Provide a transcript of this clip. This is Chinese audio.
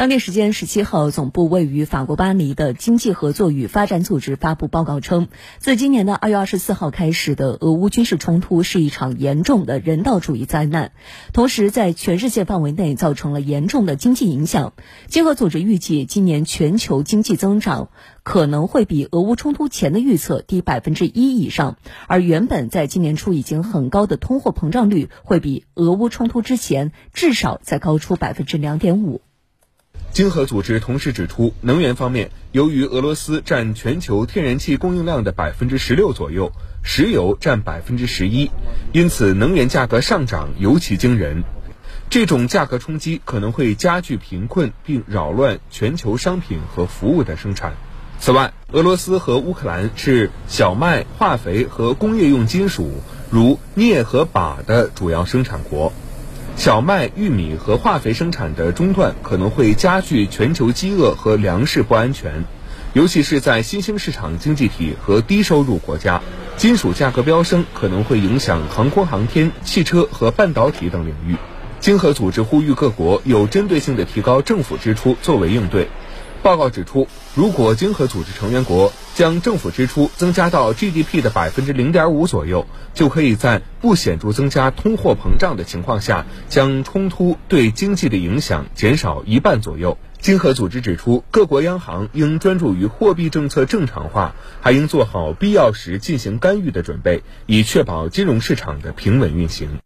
当地时间十七号，总部位于法国巴黎的经济合作与发展组织发布报告称，自今年的二月二十四号开始的俄乌军事冲突是一场严重的人道主义灾难，同时在全世界范围内造成了严重的经济影响。经合组织预计，今年全球经济增长可能会比俄乌冲突前的预测低百分之一以上，而原本在今年初已经很高的通货膨胀率会比俄乌冲突之前至少再高出百分之两点五。经合组织同时指出，能源方面，由于俄罗斯占全球天然气供应量的百分之十六左右，石油占百分之十一，因此能源价格上涨尤其惊人。这种价格冲击可能会加剧贫困，并扰乱全球商品和服务的生产。此外，俄罗斯和乌克兰是小麦、化肥和工业用金属，如镍和钯的主要生产国。小麦、玉米和化肥生产的中断可能会加剧全球饥饿和粮食不安全，尤其是在新兴市场经济体和低收入国家。金属价格飙升可能会影响航空航天、汽车和半导体等领域。经合组织呼吁各国有针对性地提高政府支出作为应对。报告指出，如果经合组织成员国将政府支出增加到 GDP 的百分之零点五左右，就可以在不显著增加通货膨胀的情况下，将冲突对经济的影响减少一半左右。经合组织指出，各国央行应专注于货币政策正常化，还应做好必要时进行干预的准备，以确保金融市场的平稳运行。